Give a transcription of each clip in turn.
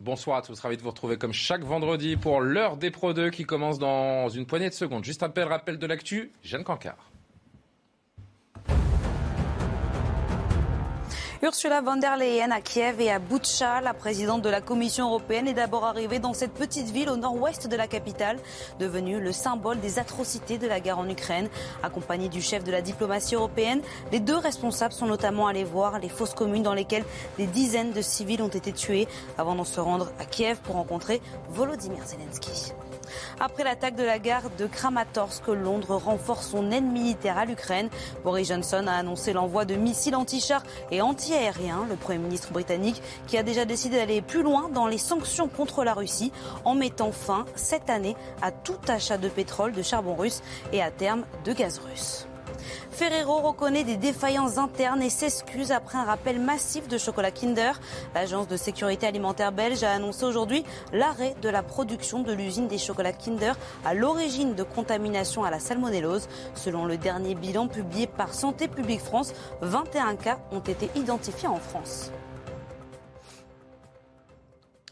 Bonsoir à tous, ravi de vous retrouver comme chaque vendredi pour l'heure des Pro 2 qui commence dans une poignée de secondes. Juste un rappel, rappel de l'actu, Jeanne Cancard. Ursula von der Leyen à Kiev et à Boutcha, la présidente de la Commission européenne, est d'abord arrivée dans cette petite ville au nord-ouest de la capitale, devenue le symbole des atrocités de la guerre en Ukraine. Accompagnée du chef de la diplomatie européenne, les deux responsables sont notamment allés voir les fosses communes dans lesquelles des dizaines de civils ont été tués avant de se rendre à Kiev pour rencontrer Volodymyr Zelensky. Après l'attaque de la gare de Kramatorsk, Londres renforce son aide militaire à l'Ukraine. Boris Johnson a annoncé l'envoi de missiles anti-chars et anti-aériens. Le Premier ministre britannique qui a déjà décidé d'aller plus loin dans les sanctions contre la Russie en mettant fin cette année à tout achat de pétrole, de charbon russe et à terme de gaz russe. Ferrero reconnaît des défaillances internes et s'excuse après un rappel massif de chocolat Kinder. L'agence de sécurité alimentaire belge a annoncé aujourd'hui l'arrêt de la production de l'usine des chocolats Kinder à l'origine de contamination à la salmonellose. Selon le dernier bilan publié par Santé publique France, 21 cas ont été identifiés en France.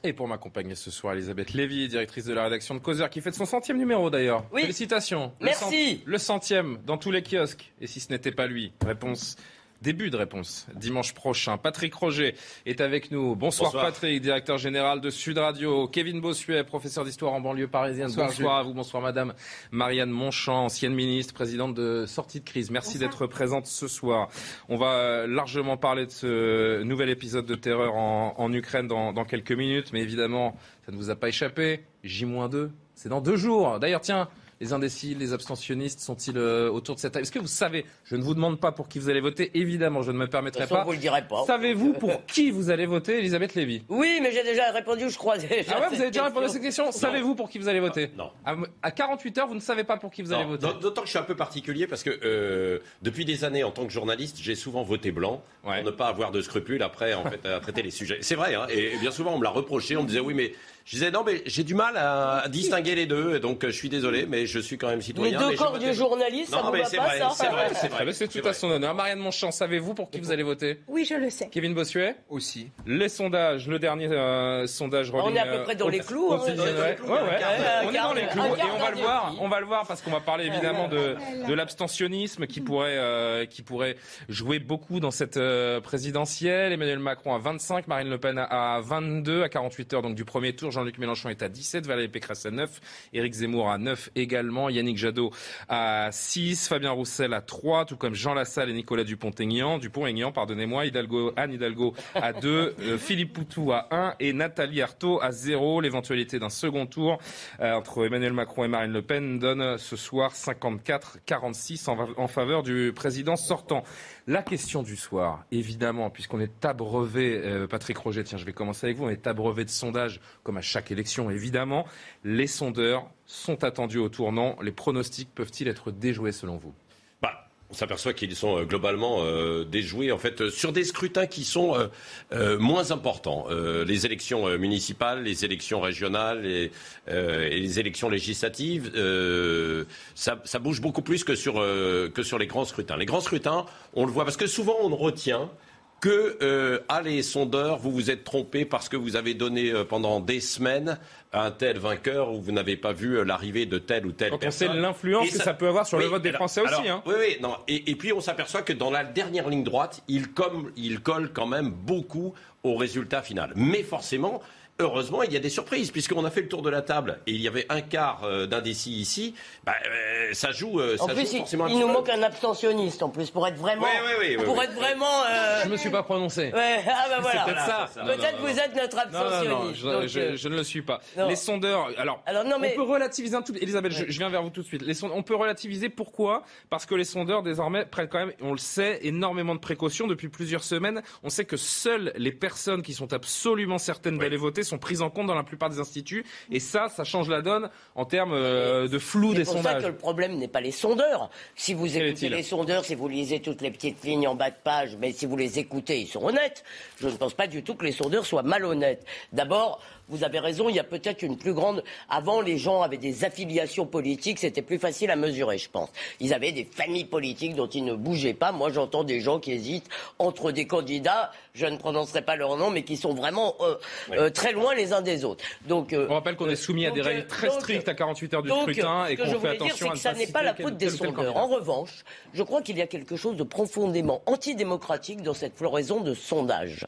Et pour m'accompagner ce soir, Elisabeth Lévy, directrice de la rédaction de Causeur, qui fête son centième numéro d'ailleurs. Oui. Félicitations. Le Merci. cent- Le, centième dans tous les kiosques. Et si ce n'était pas lui? Réponse. Début de réponse, dimanche prochain. Patrick Roger est avec nous. Bonsoir, Bonsoir. Patrick, directeur général de Sud Radio. Kevin Bossuet, professeur d'histoire en banlieue parisienne. Bonsoir, à vous, bonsoir madame. Marianne Monchamp, ancienne ministre, présidente de Sortie de crise. Merci d'être présente ce soir. On va euh, largement parler de ce nouvel épisode de terreur en, en Ukraine dans, dans quelques minutes, mais évidemment, ça ne vous a pas échappé. J-2, c'est dans deux jours. D'ailleurs, tiens, les indécis, les abstentionnistes sont-ils euh, autour de cette table? Est-ce que vous savez Je ne vous demande pas pour qui vous allez voter. Évidemment, je ne me De permettrai façon, pas. vous le direz pas. Savez-vous pour qui vous allez voter, Elisabeth Lévy? Oui, mais j'ai déjà répondu, je crois. Déjà Ah ouais, vous avez déjà répondu à cette question? Savez-vous pour qui vous allez voter? Non. À, à 48 heures, vous ne savez pas pour qui vous allez voter d'aut- D'autant que je suis un peu particulier parce que euh, depuis des années, en tant que journaliste, j'ai souvent voté blanc Ouais. pour ne pas avoir de scrupules après en fait, à traiter les sujets. C'est vrai, hein, et, et bien souvent on me l'a reproché, on me disait oui, mais je disais non, mais j'ai du mal à, à distinguer les deux, et donc euh, je suis désolé, mais je suis quand même Les citoyen. deux mais je corps du journaliste, ça Non, mais va c'est pas, vrai, ça c'est vrai, c'est vrai. C'est tout à vrai. son honneur. Marianne Monchamp, savez-vous pour qui vous allez voter? Oui, je le sais. Kevin Bossuet? Aussi. Les sondages, le dernier euh, sondage On est à peu près dans euh, les clous, hein, on est dans les clous. On est dans les clous et on va le voir. On va le voir parce qu'on va parler évidemment de, de l'abstentionnisme qui pourrait qui pourrait jouer beaucoup dans cette présidentielle. Emmanuel Macron à 25, Marine Le Pen à à 22 à 48 heures donc du premier tour. Jean-Luc Mélenchon est à 17, Valérie Pécresse à 9, Éric Zemmour à 9 également, Yannick Jadot à 6, Fabien Roussel à 3, tout comme Jean Lassalle et Nicolas Dupont-Aignan, Dupont-Aignan, pardonnez-moi, Hidalgo, Anne Hidalgo à 2, euh, Philippe Poutou à 1 et Nathalie Arthaud à 0. L'éventualité d'un second tour euh, entre Emmanuel Macron et Marine Le Pen donne ce soir 54-46 en, faveur du président sortant. La question du soir, évidemment, puisqu'on est abreuvé, euh, Patrick Roger, tiens, je vais commencer avec vous, on est abreuvé de sondages, comme à chaque élection, évidemment. Les sondeurs sont attendus au tournant. Les pronostics peuvent-ils être déjoués selon vous? On s'aperçoit qu'ils sont euh, globalement euh, déjoués en fait euh, sur des scrutins qui sont moins importants. Les élections municipales, les élections régionales et, les élections législatives, ça, bouge beaucoup plus que sur que sur les grands scrutins. Les grands scrutins, on le voit parce que souvent on retient que euh, ah les sondeurs, vous vous êtes trompés parce que vous avez donné euh, pendant des semaines un tel vainqueur ou vous n'avez pas vu euh, l'arrivée de telle ou telle Quand on sait l'influence que ça peut avoir sur le vote des alors- Français aussi. hein. Oui, oui, non. Et, et puis on s'aperçoit que dans la dernière ligne droite, il, comme, il colle quand même beaucoup au résultat final. Mais forcément, heureusement, il y a des surprises, puisqu'on a fait le tour de la table et il y avait un quart euh, d'indécis ici. Bah, euh, ça joue, euh, en ça plus, joue il, forcément il petit nous manque un abstentionniste en plus pour être vraiment, Oui, oui, oui, oui, pour oui. être vraiment. euh, Je me suis pas prononcé. Ouais, ah bah voilà. peut-être ça. Peut-être vous non. êtes notre Non, non, non, abstentionniste. je, donc, je- je ne le suis pas. non. Les sondeurs, alors, Alors, non, mais- on peut relativiser un tout. Elisabeth, je, je viens vers vous tout de suite. Les sond- on peut relativiser pourquoi? Parce que les sondeurs désormais prennent quand même, on le sait, énormément de précautions depuis plusieurs semaines. On sait que seules les personnes qui sont absolument certaines d'aller voter sont prises en compte dans la plupart des instituts, et ça, ça change la donne en termes euh, de flou des C'est pour ça sondages. que le problème n'est pas les sondeurs. Si vous écoutez les sondeurs, si vous lisez toutes les petites lignes en bas de page, mais si vous les écoutez, ils sont honnêtes. Je ne pense pas du tout que les sondeurs soient malhonnêtes. D'abord, vous avez raison, il y a peut-être une plus grande. Avant, les gens avaient des affiliations politiques, c'était plus facile à mesurer, je pense. Ils avaient des familles politiques dont ils ne bougeaient pas. Moi, j'entends des gens qui hésitent entre des candidats, je ne prononcerai pas leur nom, mais qui sont vraiment euh, euh, très loin les uns des autres. Donc, euh, On rappelle qu'on est soumis à des règles euh, très donc, strictes à 48 heures du donc, scrutin ce et que qu'on je fait voulais dire, attention c'est à que ça n'est pas la faute des sondeurs. En revanche, je crois qu'il y a quelque chose de profondément antidémocratique dans cette floraison de sondages.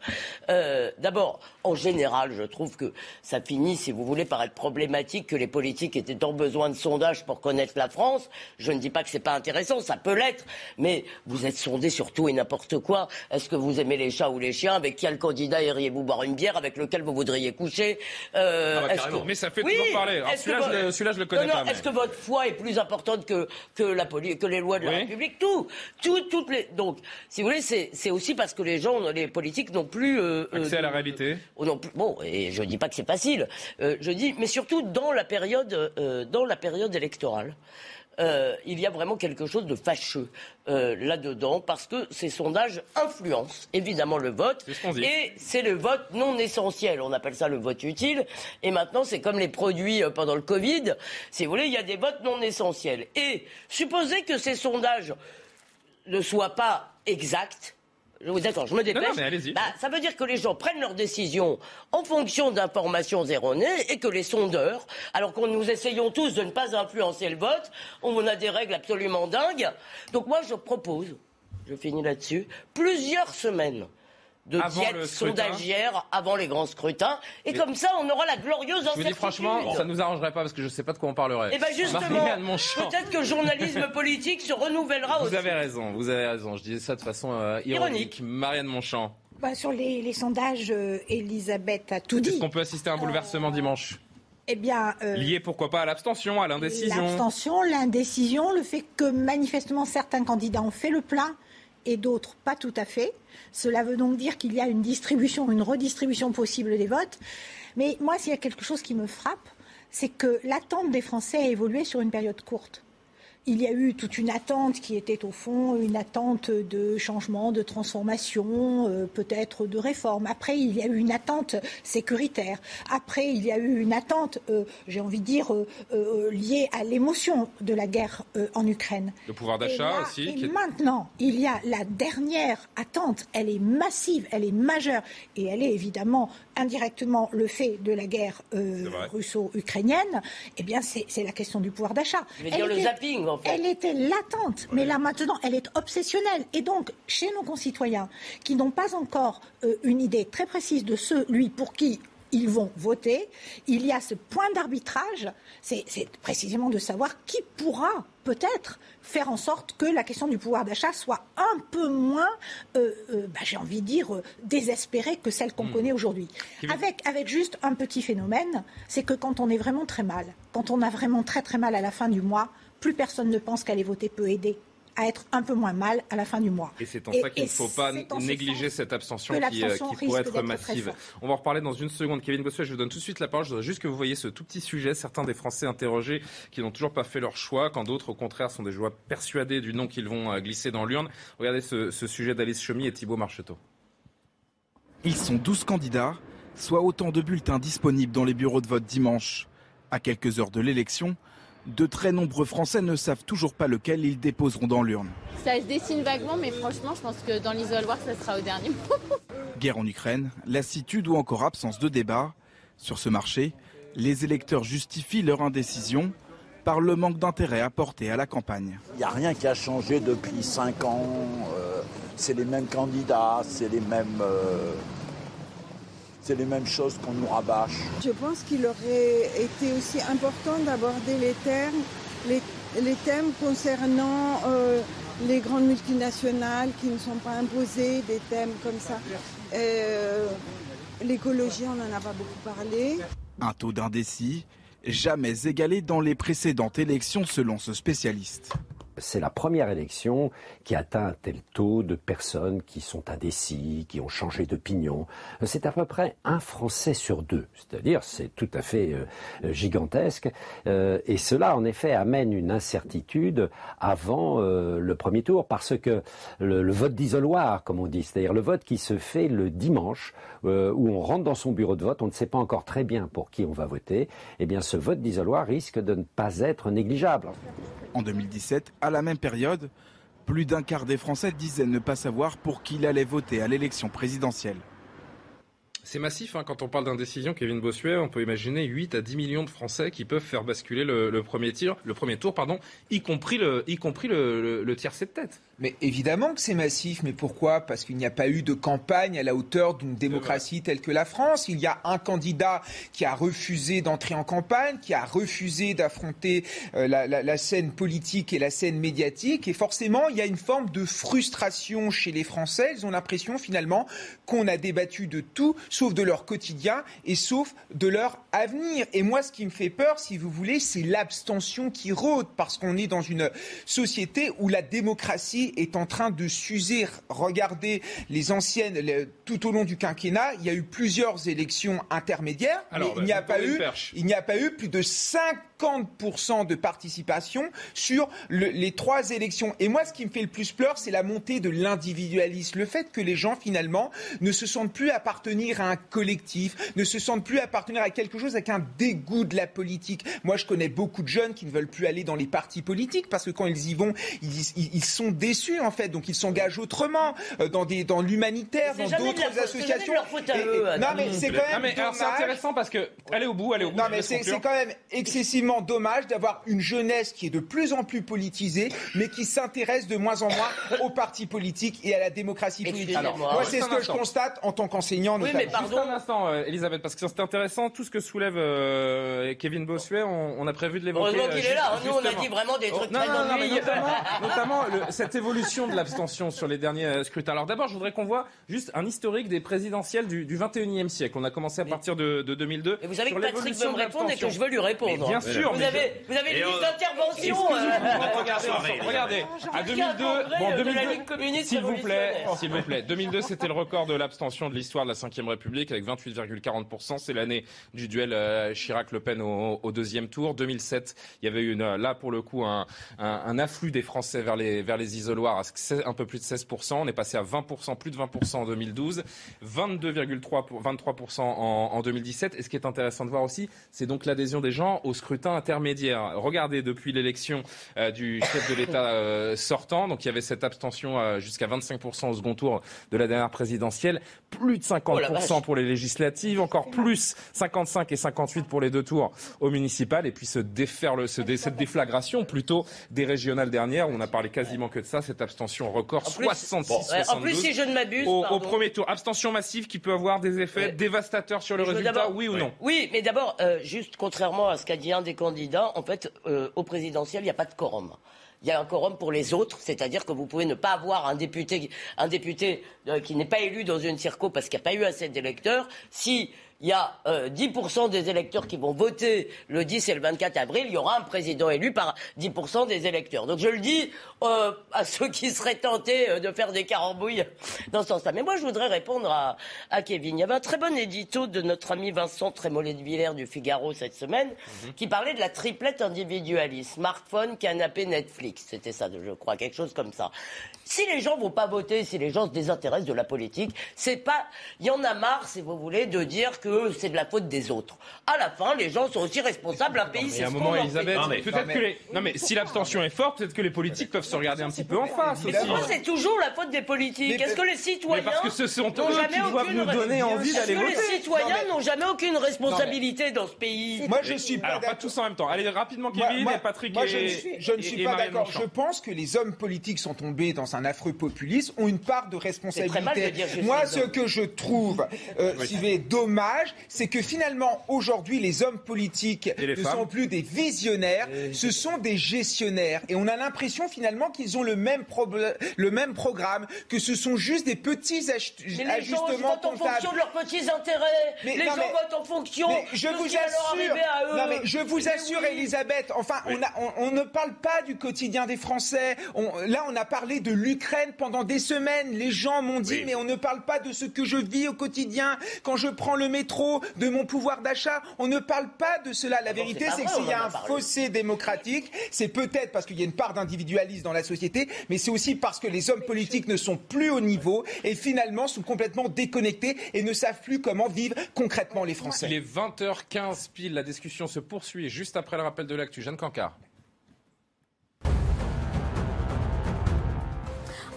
Euh, D'abord, en général, je trouve que ça finit, si vous voulez, par être problématique que les politiques aient tant besoin de sondages pour connaître la France. Je ne dis pas que c'est pas intéressant, ça peut l'être, mais vous êtes sondé sur tout et n'importe quoi. Est-ce que vous aimez les chats ou les chiens Avec quel candidat iriez-vous boire une bière Avec lequel vous voudriez coucher Euh, Ah bah, que- Mais ça fait Oui, toujours parler. Celui-là, vo- je le- celui-là, je le connais Non, non, pas, Est-ce que votre foi est plus importante que, que, la poli- que les lois de la. République Tout, tout, toutes les. Donc, si vous voulez, c'est aussi parce que les gens, les politiques n'ont plus euh, Accès euh, à la réalité. Non plus- bon, et je dis pas que c'est facile. Euh, je dis, mais surtout dans la période, euh, dans la période électorale. euh, il y a vraiment quelque chose de fâcheux euh, là-dedans parce que ces sondages influencent évidemment le vote ce et c'est le vote non essentiel. On appelle ça le vote utile. Et maintenant, c'est comme les produits euh, pendant le Covid. Si vous voulez, il y a des votes non essentiels. Et supposez que ces sondages ne soient pas exacts. Je vous d'accord, je me dépêche. non. Bah, ça veut dire que les gens prennent leurs décisions en fonction d'informations erronées et que les sondeurs, alors qu'on nous essayons tous de ne pas influencer le vote, on a des règles absolument dingues. Donc moi, je propose, je finis là-dessus, plusieurs semaines de diète sondagière avant les grands scrutins. Et comme ça, on aura la glorieuse Je vous incertitude. dis franchement, ça nous arrangerait pas parce que je sais pas de quoi on parlerait. Et bien justement, Marianne Monchamp. peut-être que le journalisme politique se renouvellera aussi. Vous avez raison, vous avez raison. Je disais ça de façon euh, ironique. Ironique. Marianne Monchamp, Bah, sur les, les sondages, euh, Elisabeth a tout est-ce dit. qu'on peut assister à un bouleversement dimanche Eh bien, euh, Lié pourquoi pas à l'abstention, à l'indécision l'abstention, l'indécision, le fait que manifestement certains candidats ont fait le plein et d'autres pas tout à fait. Cela veut donc dire qu'il y a une distribution, une redistribution possible des votes. Mais moi, s'il y a quelque chose qui me frappe, c'est que l'attente des Français a évolué sur une période courte. Il y a eu toute une attente qui était au fond une attente de changement, de transformation, euh, peut-être de réforme. Après, il y a eu une attente sécuritaire. Après, il y a eu une attente, euh, j'ai envie de dire, euh, liée à l'émotion de la guerre en Ukraine. Le pouvoir d'achat aussi. Et qui maintenant, il y a la dernière attente. Elle est massive, elle est majeure. Et elle est évidemment indirectement le fait de la guerre euh, russo-ukrainienne. Eh bien, c'est la question du pouvoir d'achat. Je vais Elle dire le était- zapping, en fait. Elle était latente, mais là maintenant, elle est obsessionnelle. Et donc, chez nos concitoyens qui n'ont pas encore euh, une idée très précise de celui pour qui ils vont voter, il y a ce point d'arbitrage, c'est précisément de savoir qui pourra peut-être faire en sorte que la question du pouvoir d'achat soit un peu moins, euh, euh, bah, j'ai envie de dire, euh, désespérée que celle qu'on connaît aujourd'hui. Avec, avec juste un petit phénomène, c'est que quand on est vraiment très mal, quand on a vraiment très très mal à la fin du mois, plus personne ne pense qu'aller voter peut aider à être un peu moins mal à la fin du mois. Et c'est en Et- ça qu'il ne faut pas ce négliger cette abstention qui, euh, qui pourrait être massive. On va en reparler dans une seconde. Kevin Bossuet, je vous donne tout de suite la parole. Je voudrais juste que vous voyez ce tout petit sujet. Certains des Français interrogés qui n'ont toujours pas fait leur choix, quand d'autres, au contraire, sont des joueurs persuadés du nom qu'ils vont euh, glisser dans l'urne. Regardez ce, ce sujet d'Alice Chemy et Thibault Marcheteau. Ils sont 12 candidats, soit autant de bulletins disponibles dans les bureaux de vote dimanche. À quelques heures de l'élection, de très nombreux Français ne savent toujours pas lequel ils déposeront dans l'urne. Ça se dessine vaguement, mais franchement, je pense que dans l'isoloir, ça sera au dernier moment. Guerre en Ukraine, lassitude ou encore absence de débat. Sur ce marché, les électeurs justifient leur indécision par le manque d'intérêt apporté à la campagne. Il n'y a rien qui a changé depuis cinq ans. euh, c'est les mêmes candidats, c'est les mêmes. euh, c'est les mêmes choses qu'on nous rabâche. Je pense qu'il aurait été aussi important d'aborder les termes, les, les thèmes concernant euh, les grandes multinationales qui ne sont pas imposées, des thèmes comme ça. Euh, l'écologie, on n'en a pas beaucoup parlé. Un taux d'indécis jamais égalé dans les précédentes élections selon ce spécialiste c'est la première élection qui atteint un tel taux de personnes qui sont indécis, qui ont changé d'opinion. C'est à peu près un Français sur deux, c'est-à-dire c'est tout à fait euh, gigantesque. Euh, et cela, en effet, amène une incertitude avant euh, le premier tour, parce que le, vote d'isoloir, comme on dit, c'est-à-dire le vote qui se fait le dimanche, où on rentre dans son bureau de vote, on ne sait pas encore très bien pour qui on va voter, eh bien ce vote d'isoloir risque de ne pas être négligeable. En 2017, à la même période, plus d'un quart des Français disaient ne pas savoir pour qui il allait voter à l'élection présidentielle. C'est massif hein, quand on parle d'indécision, Kevin Bossuet. On peut imaginer 8 à 10 millions de Français qui peuvent faire basculer le, premier, tour, pardon, y compris le, y compris le, tête. Mais évidemment que c'est massif. Mais pourquoi? Parce qu'il n'y a pas eu de campagne à la hauteur d'une démocratie telle que la France. Il y a un candidat qui a refusé d'entrer en campagne, qui a refusé d'affronter euh, la, la, la, scène politique et la scène médiatique. Et forcément, il y a une forme de frustration chez les Français. Ils ont l'impression finalement qu'on a débattu de tout, sauf de leur quotidien et sauf de leur avenir. Et moi, ce qui me fait peur, si vous voulez, c'est l'abstention qui rôde, parce qu'on est dans une société où la démocratie est en train de s'user. Regardez les anciennes, tout au long du quinquennat, il y a eu plusieurs élections intermédiaires, mais il n'y a pas eu, il n'y a pas eu plus de 50% de participation sur les trois élections. Et moi, ce qui me fait le plus peur, c'est la montée de l'individualisme, le fait que les gens finalement ne se sentent plus appartenir à un collectif, ne se sentent plus appartenir à quelque chose avec un dégoût de la politique. Moi, je connais beaucoup de jeunes qui ne veulent plus aller dans les partis politiques parce que quand ils y vont, ils, ils sont déçus en fait, donc ils s'engagent autrement euh, dans des dans l'humanitaire, dans d'autres associations. non mais c'est quand même. c'est intéressant parce que allez au bout, allez au bout. Non mais c'est quand même excessivement dommage d'avoir une jeunesse qui est de plus en plus politisée, mais qui s'intéresse de moins en moins aux partis politiques et à la démocratie politique. moi, c'est ce que je constate en tant qu'enseignant. Oui, mais pardon. Juste un instant, euh, Elisabeth, parce que c'est intéressant tout ce que soulève euh, Kevin Bossuet. On, a prévu de l'évoquer. Heureusement qu'il est là. Nous, on a dit vraiment des trucs très Notamment, notamment cette évolution de l'abstention sur les derniers euh, scrutins. Alors d'abord, je voudrais qu'on voit juste un historique des présidentielles du, du 21e siècle. On a commencé à partir de, de 2002. Et vous savez que Patrick veut me répondre et que je veux lui répondre. bien sûr. Vous avez, vous avez une liste d'intervention. regardez. À 2002, bon, 2002, s'il vous plaît, s'il vous plaît. 2002, c'était le record de l'abstention de l'histoire de la Ve République avec 28,40%. C'est l'année du duel euh, Chirac-Le Pen au, au, deuxième tour. 2007, il y avait eu une, là pour le coup un, un, un afflux des Français vers les, vers les isoloirs à un peu plus de 16%. On est passé à 20%, plus de 20% en 2012, 22,23% en, en 2017. Et ce qui est intéressant de voir aussi, c'est donc l'adhésion des gens au scrutin intermédiaire. Regardez, depuis l'élection euh, du chef de l'État euh, sortant, donc il y avait cette abstention euh, jusqu'à 25% au second tour de la dernière présidentielle, plus de 50% pour les législatives, encore plus 55 et 58 pour les deux tours au municipal, et puis se défaire le, ce, cette déflagration plutôt des régionales dernières, où on a parlé quasiment que de ça, cette abstention record, 66 En plus, si je ne m'abuse, au, au, premier tour, abstention massive qui peut avoir des effets dévastateurs sur le résultat, oui ou non? Oui, mais d'abord, juste contrairement à ce qu'a dit un des candidats, en fait, euh, au présidentiel, il n'y a pas de quorum il y a un quorum pour les autres, c'est-à-dire que vous pouvez ne pas avoir un député, un député euh, qui n'est pas élu dans une circo parce qu'il n'y a pas eu assez d'électeurs. Si il y a euh, 10% des électeurs qui vont voter le 10 et le 24 avril, il y aura un président élu par 10% des électeurs. Donc je le dis euh, à ceux qui seraient tentés euh, de faire des carambouilles dans ce sens-là. Mais moi, je voudrais répondre à, à, Kevin. Il y avait un très bon édito de notre ami Vincent Trémollet de Villers du Figaro cette semaine mhm. qui parlait de la triplette individualiste. Smartphone, canapé, Netflix. C'était ça, je crois, quelque chose comme ça. Si les gens vont pas voter, si les gens se désintéressent de la politique, c'est pas... Il y en a marre, si vous voulez, de dire que que c'est de la faute des autres. À la fin, les gens sont aussi responsables. Un pays, Mais c'est à un ce moment, Elisabeth, peut-être que les... Non, mais si l'abstention est forte, peut-être que les politiques peuvent se regarder un petit peu en face aussi. Pourquoi c'est toujours la faute des politiques Est-ce que les citoyens Mais parce que ce sont n'ont eux jamais qui doivent aucune nous donner envie Est-ce d'aller que les voter. citoyens Non, mais- n'ont jamais aucune responsabilité dans ce pays? Moi, je suis pas Alors, pas d'accord. tous en même temps. Allez, rapidement, Kevin et Patrick moi, et je ne suis, je ne et- suis et pas d'accord. Je pense que les hommes politiques sont tombés dans un affreux populisme, ont une part de très mal de responsabilité. Moi, ce que je trouve, euh, si voulez, dommage, c'est que finalement, aujourd'hui, les hommes politiques les ne femmes sont plus des visionnaires, ce sont des gestionnaires. Et on a l'impression finalement qu'ils ont le même, le même programme, que ce sont juste des petits ach- Mais les gens ajustements votent en fonction de leurs petits intérêts. Mais les non, gens mais- votent en fonction mais je de vous ce qui va leur assure, arriver à eux. non mais je vous Mais assure, oui. Elisabeth. Enfin, on, a- on- on ne parle pas du quotidien des Français. On- là, on a parlé de l'Ukraine pendant des semaines. Les gens m'ont dit, mais on ne parle pas de ce que je vis au quotidien quand je prends le métro, de mon pouvoir d'achat. On ne parle pas de cela. La vérité, c'est que s'il y a a un parlé. fossé démocratique, c'est peut-être parce qu'il y a une part d'individualisme dans la société, mais c'est aussi parce que les hommes politiques ne sont plus au niveau et finalement sont complètement déconnectés et ne savent plus comment vivre concrètement les Français. Il est 20h15 pile, la discussion se poursuit juste après le rappel de l'actu. Jeanne Cancard.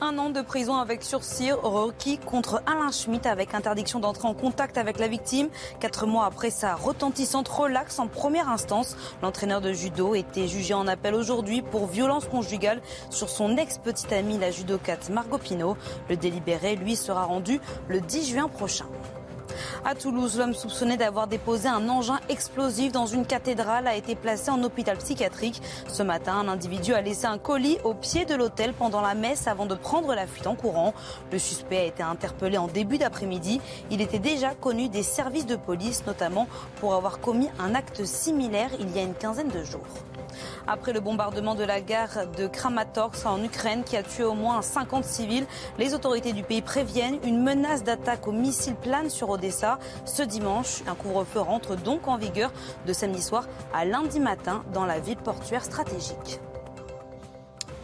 Un an de prison avec sursis requis contre Alain Schmitt avec interdiction d'entrer en contact avec la victime. Quatre mois après sa retentissante relaxe en première instance, l'entraîneur de judo était jugé en appel aujourd'hui pour violence conjugale sur son ex-petite amie, la judokate Margot Pino. Le délibéré, lui, sera rendu le 10 juin prochain. À Toulouse, l'homme soupçonné d'avoir déposé un engin explosif dans une cathédrale a été placé en hôpital psychiatrique. Ce matin, un individu a laissé un colis au pied de l'hôtel pendant la messe avant de prendre la fuite en courant. Le suspect a été interpellé en début d'après-midi. Il était déjà connu des services de police, notamment pour avoir commis un acte similaire il y a une quinzaine de jours. Après le bombardement de la gare de Kramatorsk en Ukraine qui a tué au moins 50 civils, les autorités du pays préviennent une menace d'attaque aux missiles plane sur Odessa ce dimanche. Un couvre-feu rentre donc en vigueur de samedi soir à lundi matin dans la ville portuaire stratégique.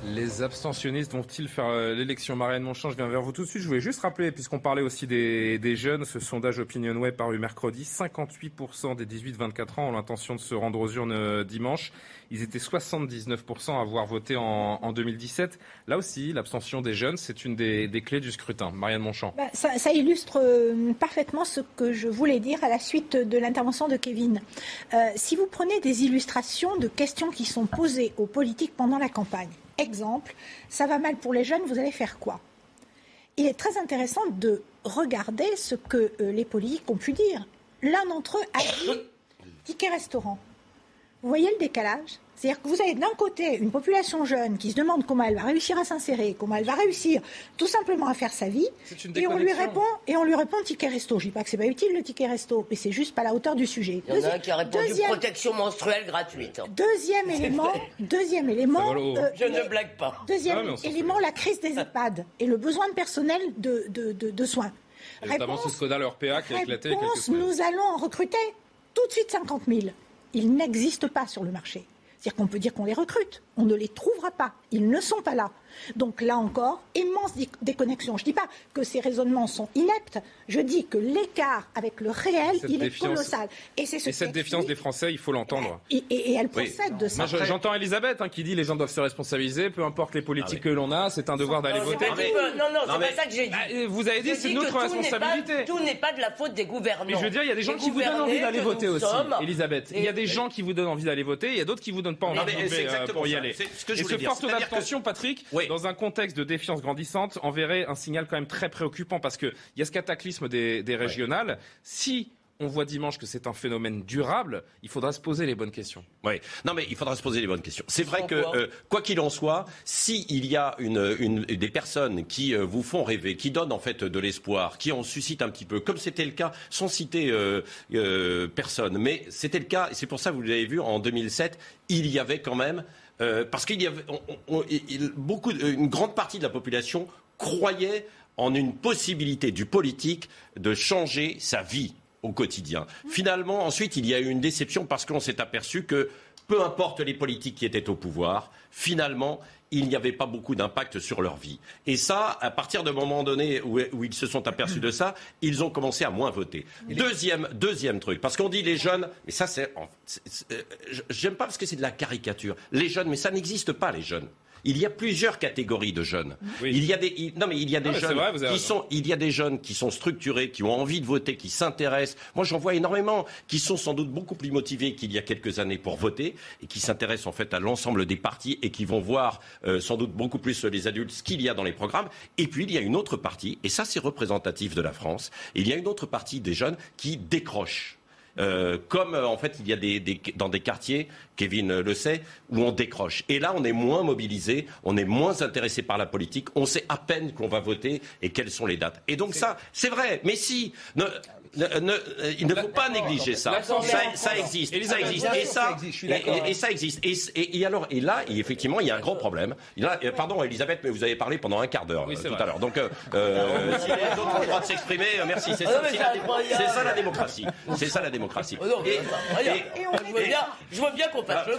Les abstentionnistes vont-ils faire euh, l'élection Marianne Monchamp, je viens vers vous tout de suite. Je voulais juste rappeler, puisqu'on parlait aussi des, jeunes, ce sondage OpinionWay paru mercredi, 58% des 18-24 ans ont l'intention de se rendre aux urnes euh, dimanche. Ils étaient 79% à avoir voté en, en 2017. Là aussi, l'abstention des jeunes, c'est une des, clés du scrutin. Marianne Monchamp. Bah, ça, illustre euh, parfaitement ce que je voulais dire à la suite de l'intervention de Kevin. Si vous prenez des illustrations de questions qui sont posées aux politiques pendant la campagne, exemple, ça va mal pour les jeunes, vous allez faire quoi? Il est très intéressant de regarder ce que euh, les politiques ont pu dire. L'un d'entre eux a dit ticket restaurant. Vous voyez le décalage? C'est-à-dire que vous avez d'un côté une population jeune qui se demande comment elle va réussir à s'insérer, comment elle va réussir tout simplement à faire sa vie, C'est une et on lui répond et on lui répond ticket resto. Je dis pas que c'est pas utile le ticket resto, mais c'est juste pas la hauteur du sujet. Il y en a un qui a répondu deuxième, protection menstruelle gratuite. deuxième élément, deuxième élément, euh, Je ne blague pas. deuxième Ah, élément, la crise des EHPAD et le besoin de personnel de, de, de- de soins. Et notamment ce scandale Orpea qui a éclaté il Réponse, nous allons en recruter tout de suite 50 000. Ils n'existent pas sur le marché. C'est-à-dire qu'on peut dire qu'on les recrute, on ne les trouvera pas, ils ne sont pas là. Donc là encore, immense dé- déconnexion. Je ne dis pas que ces raisonnements sont ineptes, je dis que l'écart avec le réel, Cette il est colossal. Et c'est ce Et cette défiance des Français, il faut l'entendre. Et, et- et elle Oui. procède de ça. J'entends Elisabeth hein, qui dit les gens doivent se responsabiliser, peu importe les politiques que l'on a, c'est un devoir d'aller voter. pas non, non, c'est mais- pas ça que j'ai dit. Ah, et vous avez dit c'est notre responsabilité. pas- Tout n'est pas de la faute des gouvernants. Mais je veux dire, il y a des gens Les qui vous donnent envie d'aller voter aussi. Elisabeth. Il y a des gens qui vous donnent envie d'aller voter, il y a d'autres qui vous donnent pas envie euh, exactement pour y ça. C'est ce que je Et ce dire. taux C'est-à-dire que- Patrick, Oui. dans un contexte de défiance grandissante, enverrait un signal quand même très préoccupant parce qu'il y a ce cataclysme des, des régionales. Si on voit dimanche que c'est un phénomène durable, il faudra se poser les bonnes questions. Oui, non mais il faudra se poser les bonnes questions. C'est vrai que quoi euh, quoi qu'il en soit, si il y a une, une- des personnes qui euh, vous font rêver, qui donnent en fait de l'espoir, qui en suscitent un petit peu, comme c'était le cas, sans citer euh, euh, personne, mais c'était le cas. et C'est pour ça que vous l'avez vu en 2007, il y avait quand même euh, parce qu'il y avait on- on- il- beaucoup, une grande partie de la population croyait en une possibilité du politique de changer sa vie au quotidien. Finalement, ensuite, il y a eu une déception parce qu'on s'est aperçu que peu importe les politiques qui étaient au pouvoir, finalement, il n'y avait pas beaucoup d'impact sur leur vie. Et ça, à partir d'un moment donné où, ils se sont aperçus de ça, ils ont commencé à moins voter. Deuxième, deuxième truc, parce qu'on dit les jeunes, mais ça c'est, euh, j'aime pas parce que c'est de la caricature. Les jeunes, mais ça n'existe pas les jeunes. Il y a plusieurs catégories de jeunes. Il y a des, non mais il y a des jeunes qui sont, il y a des jeunes qui sont structurés, qui ont envie de voter, qui s'intéressent. Moi, j'en vois énormément, qui sont sans doute beaucoup plus motivés qu'il y a quelques années pour voter et qui s'intéressent en fait à l'ensemble des partis et qui vont voir euh, sans doute beaucoup plus les adultes ce qu'il y a dans les programmes. Et puis il y a une autre partie, et ça c'est représentatif de la France. Il y a une autre partie des jeunes qui décrochent euh, comme euh, en fait il y a des, dans des quartiers, Kevin le sait, où on décroche. Et là, on est moins mobilisé, on est moins intéressé par la politique, on sait à peine qu'on va voter et quelles sont les dates. Et donc ça, c'est vrai. Mais si, ne, il ne faut pas négliger ça. Ça, existe. Ça existe. Et ça, et, ça existe. Et, alors, et là, effectivement, il y a un gros problème. pardon, Elisabeth, mais vous avez parlé pendant un quart d'heure tout à l'heure. Donc, euh, euh si les autres ont le droit de s'exprimer, euh, merci. C'est ça, ça, la démocratie. C'est ça la démocratie. Je veux bien qu'on fasse le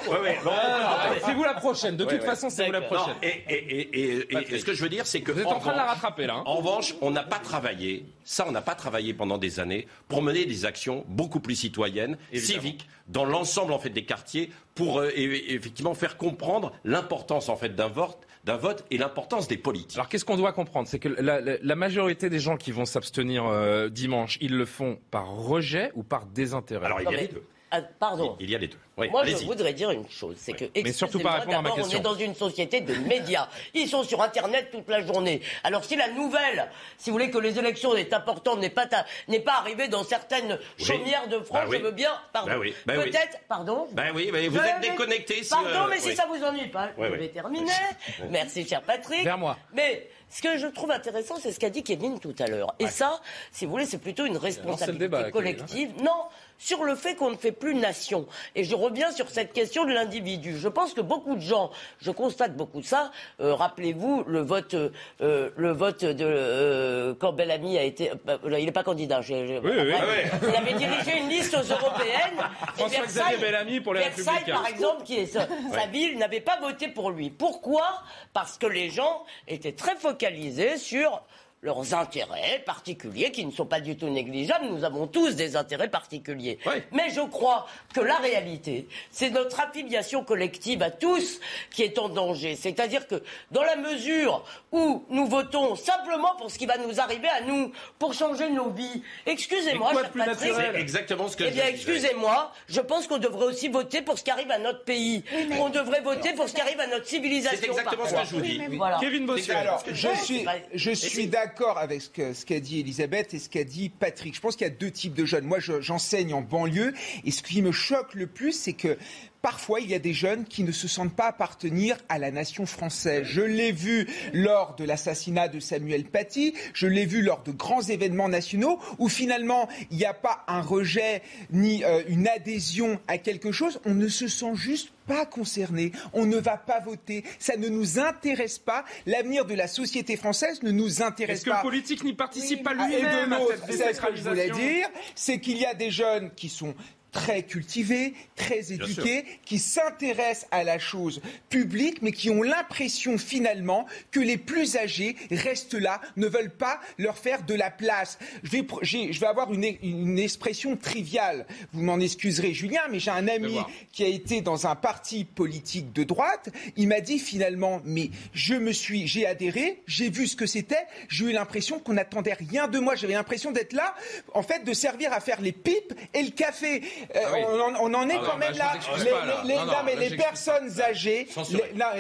C'est vous la prochaine. De toute façon, c'est vous la prochaine. Et ce que je veux dire, c'est que. Vous êtes en train de la rattraper là. Hein. En revanche, on n'a pas travaillé. Ça, on n'a pas travaillé pendant des années pour mener des actions beaucoup plus citoyennes, civiques, dans l'ensemble en fait des quartiers, pour euh, effectivement faire comprendre l'importance en fait d'un vote d'un vote et l'importance des politiques. Alors qu'est-ce qu'on doit comprendre? C'est que la, majorité des gens qui vont s'abstenir euh, dimanche, ils le font par rejet ou par désintérêt Alors il y a les deux. Ah, pardon. Il y a les deux. Moi, je voudrais dire une chose, c'est que mais surtout pas répondre à ma question. On est dans une société de médias. Ils sont sur Internet toute la journée. Alors si la nouvelle, si vous voulez que les élections est importantes, n'est pas n'est pas arrivée dans certaines chaumières de France, bah je veux bien. Pardon. Bah bah Peut-être. Pardon. Ben oui, vous êtes déconnecté. pardon, euh, mais si ça vous ennuie pas, je vais terminer. Merci, cher Patrick. Vers moi. Mais ce que je trouve intéressant, c'est ce qu'a dit Kevin tout à l'heure. Et ça, si vous voulez, c'est plutôt une responsabilité collective. Non, sur le fait qu'on ne fait plus nation. Et je reviens sur cette question de l'individu. Je pense que beaucoup de gens, je constate beaucoup de ça. Euh, rappelez-vous le vote, euh, le vote de euh, quand Bellamy a été, il n'est pas candidat. oui, oui, Il avait dirigé une liste aux européennes. François-Xavier Bellamy pour les Versailles, par exemple, qui est sa, ville, n'avait pas voté pour lui. Pourquoi? Parce que les gens étaient très focalisés sur leurs intérêts particuliers qui ne sont pas du tout négligeables. Nous avons tous des intérêts particuliers. Mais je crois que la réalité, c'est notre affiliation collective à tous qui est en danger. C'est-à-dire que dans la mesure où nous votons simplement pour ce qui va nous arriver à nous, pour changer nos vies, excusez-moi, exactement ce que eh bien, excusez-moi, je pense qu'on devrait aussi voter pour ce qui arrive à notre pays. On devrait voter pour ce qui arrive à notre civilisation. C'est exactement ce que je vous dis. Kevin Bossuet. Alors, je suis, je suis d'accord d'accord avec ce qu'a dit Elisabeth et ce qu'a dit Patrick. Je pense qu'il y a deux types de jeunes. Moi, j'enseigne en banlieue et ce qui me choque le plus, c'est que Parfois, il y a des jeunes qui ne se sentent pas appartenir à la nation française. Je l'ai vu lors de l'assassinat de Samuel Paty, je l'ai vu lors de grands événements nationaux où finalement il n'y a pas un rejet ni euh, une adhésion à quelque chose, on ne se sent juste pas concerné, on ne va pas voter, ça ne nous intéresse pas, l'avenir de la société française ne nous intéresse pas. Est-ce que le politique n'y participe pas lui-même à cette Ce que je voulais dire, c'est qu'il y a des jeunes qui sont très cultivés, très éduqués, qui s'intéressent à la chose publique, mais qui ont l'impression finalement que les plus âgés restent là, ne veulent pas leur faire de la place. Je vais, je vais avoir une, une, expression triviale. Vous m'en excuserez, Julien, mais j'ai un ami qui a été dans un parti politique de droite. Il m'a dit finalement, mais je me suis, j'ai adhéré, j'ai vu ce que c'était, j'ai eu l'impression qu'on n'attendait rien de moi. J'avais l'impression d'être là, en fait, de servir à faire les pipes et le café. Euh, ah on, en est ah quand même là. Les, mais les personnes âgées,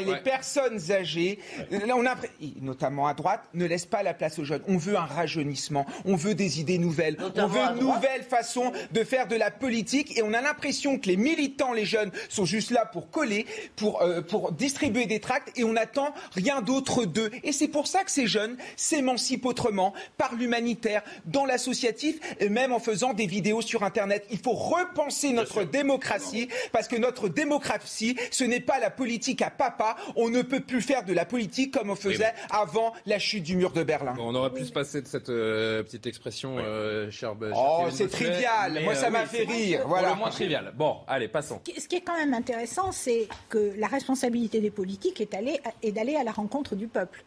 les, personnes âgées, on a, notamment à droite, ne laissent pas la place aux jeunes. On veut un rajeunissement, on veut des idées nouvelles, on veut une nouvelle façon de faire de la politique, et on a l'impression que les militants, les jeunes, sont juste là pour coller, pour euh, pour distribuer des tracts, et on attend rien d'autre d'eux. Et c'est pour ça que ces jeunes s'émancipent autrement, par l'humanitaire, dans l'associatif, et même en faisant des vidéos sur Internet. Il faut reprendre repenser notre démocratie, parce que notre démocratie, ce n'est pas la politique à papa. On ne peut plus faire de la politique comme on faisait avant la chute du mur de Berlin. on aurait pu se passer de cette euh, petite expression, euh, cher, Oh, c'est trivial. Moi, ça euh, m'a oui, fait rire. pour Voilà. le moins trivial. Bon, allez, passons. Ce qui est quand même intéressant, c'est que la responsabilité des politiques est d'aller à la rencontre du peuple.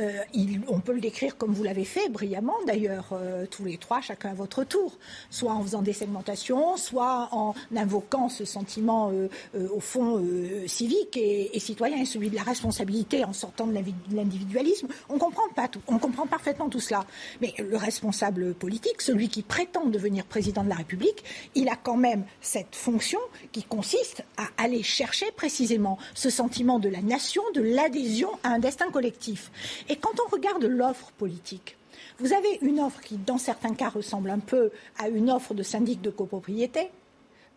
Euh, on peut le décrire comme vous l'avez fait, brillamment d'ailleurs, euh, tous les trois, chacun à votre tour, soit en faisant des segmentations, soit en invoquant ce sentiment euh, au fond civique et, citoyen et celui de la responsabilité en sortant de l'individualisme. On comprend pas tout, on comprend parfaitement tout cela. Mais le responsable politique, celui qui prétend devenir président de la République, il a quand même cette fonction qui consiste à aller chercher précisément ce sentiment de la nation, de l'adhésion à un destin collectif. Et quand on regarde l'offre politique, vous avez une offre qui, dans certains cas, ressemble un peu à une offre de syndic de copropriété.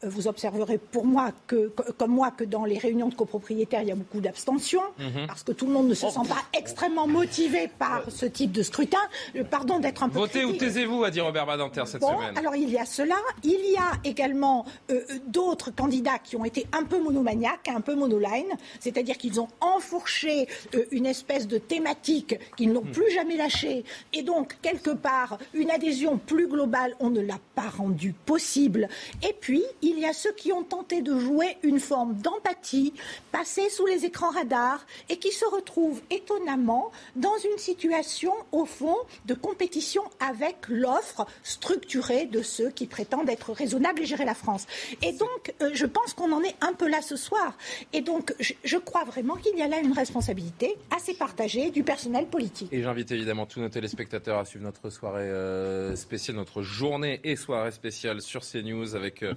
Vous observerez pour moi que, que- comme moi que dans les réunions de copropriétaires, il y a beaucoup d'abstention, Mhm. parce que tout le monde ne se sent pas extrêmement motivé par ce type de scrutin. Euh, Pardon d'être un peu Votez ou taisez-vous, a dit Robert Badinter cette Bon, semaine. alors il y a cela. Il y a également euh, euh, d'autres candidats qui ont été un peu monomaniaques, un peu monoline, c'est-à-dire qu'ils ont enfourché euh, une espèce de thématique qu'ils n'ont plus jamais lâchée. Et donc, quelque part, une adhésion plus globale, on ne l'a pas rendue possible. Et puis, il y a ceux qui ont tenté de jouer une forme d'empathie, passer sous les écrans radars, et qui se retrouvent étonnamment dans une situation, au fond, de compétition avec l'offre structurée de ceux qui prétendent être raisonnables et gérer la France. Et donc, euh, je pense qu'on en est un peu là ce soir. Et donc, je, crois vraiment qu'il y a là une responsabilité assez partagée du personnel politique. Et j'invite évidemment tous nos téléspectateurs à suivre notre soirée euh, spéciale, notre journée et soirée spéciale sur CNews avec euh,